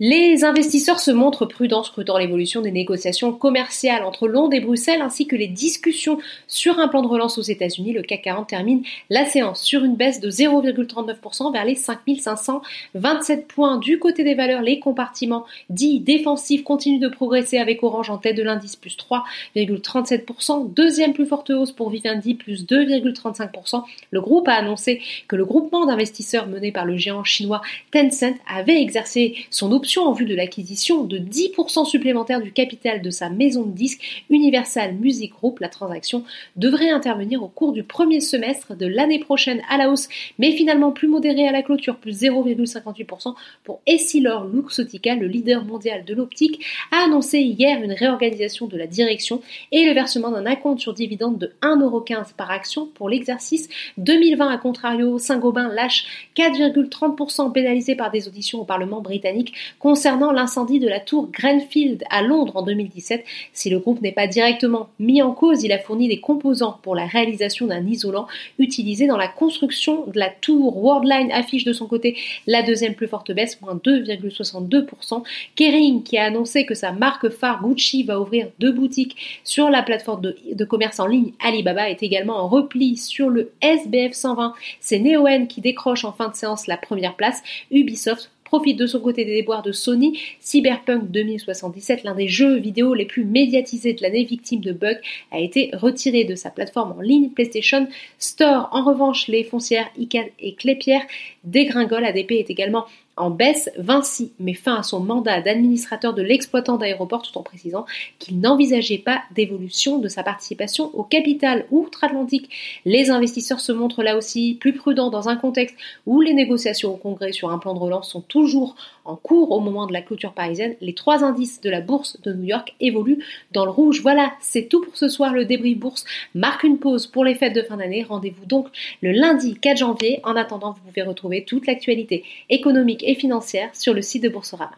Les investisseurs se montrent prudents scrutant l'évolution des négociations commerciales entre Londres et Bruxelles ainsi que les discussions sur un plan de relance aux États-Unis. Le CAC 40 termine la séance sur une baisse de 0,39% vers les 5527 points. Du côté des valeurs, les compartiments dits défensifs continuent de progresser avec Orange en tête de l'indice plus 3,37%. Deuxième plus forte hausse pour Vivendi plus 2,35%. Le groupe a annoncé que le groupement d'investisseurs mené par le géant chinois Tencent avait exercé son en vue de l'acquisition de 10% supplémentaire du capital de sa maison de disques Universal Music Group. La transaction devrait intervenir au cours du premier semestre de l'année prochaine à la hausse, mais finalement plus modérée à la clôture, plus 0,58% pour Essilor Luxottica, le leader mondial de l'optique, a annoncé hier une réorganisation de la direction et le versement d'un acompte sur dividende de 1,15€ par action pour l'exercice 2020. À contrario, Saint-Gobain lâche 4,30% pénalisé par des auditions au Parlement britannique concernant l'incendie de la tour Grenfield à Londres en 2017. Si le groupe n'est pas directement mis en cause, il a fourni des composants pour la réalisation d'un isolant utilisé dans la construction de la tour. Worldline affiche de son côté la deuxième plus forte baisse, moins 2,62%. Kering qui a annoncé que sa marque phare Gucci va ouvrir deux boutiques sur la plateforme de, commerce en ligne Alibaba est également en repli sur le SBF 120. C'est Neoen qui décroche en fin de séance la première place. Ubisoft profite de son côté des déboires de Sony. Cyberpunk 2077, l'un des jeux vidéo les plus médiatisés de l'année, victime de bugs, a été retiré de sa plateforme en ligne PlayStation Store. En revanche, les foncières ICANN et Clépierre dégringolent. ADP est également en baisse, Vinci met fin à son mandat d'administrateur de l'exploitant d'aéroport tout en précisant qu'il n'envisageait pas d'évolution de sa participation au capital outre-Atlantique. Les investisseurs se montrent là aussi plus prudents dans un contexte où les négociations au Congrès sur un plan de relance sont toujours en cours au moment de la clôture parisienne. Les trois indices de la bourse de New York évoluent dans le rouge. Voilà, c'est tout pour ce soir. Le débris bourse marque une pause pour les fêtes de fin d'année. Rendez-vous donc le lundi 4 janvier. En attendant, vous pouvez retrouver toute l'actualité et financière sur le site de Boursorama.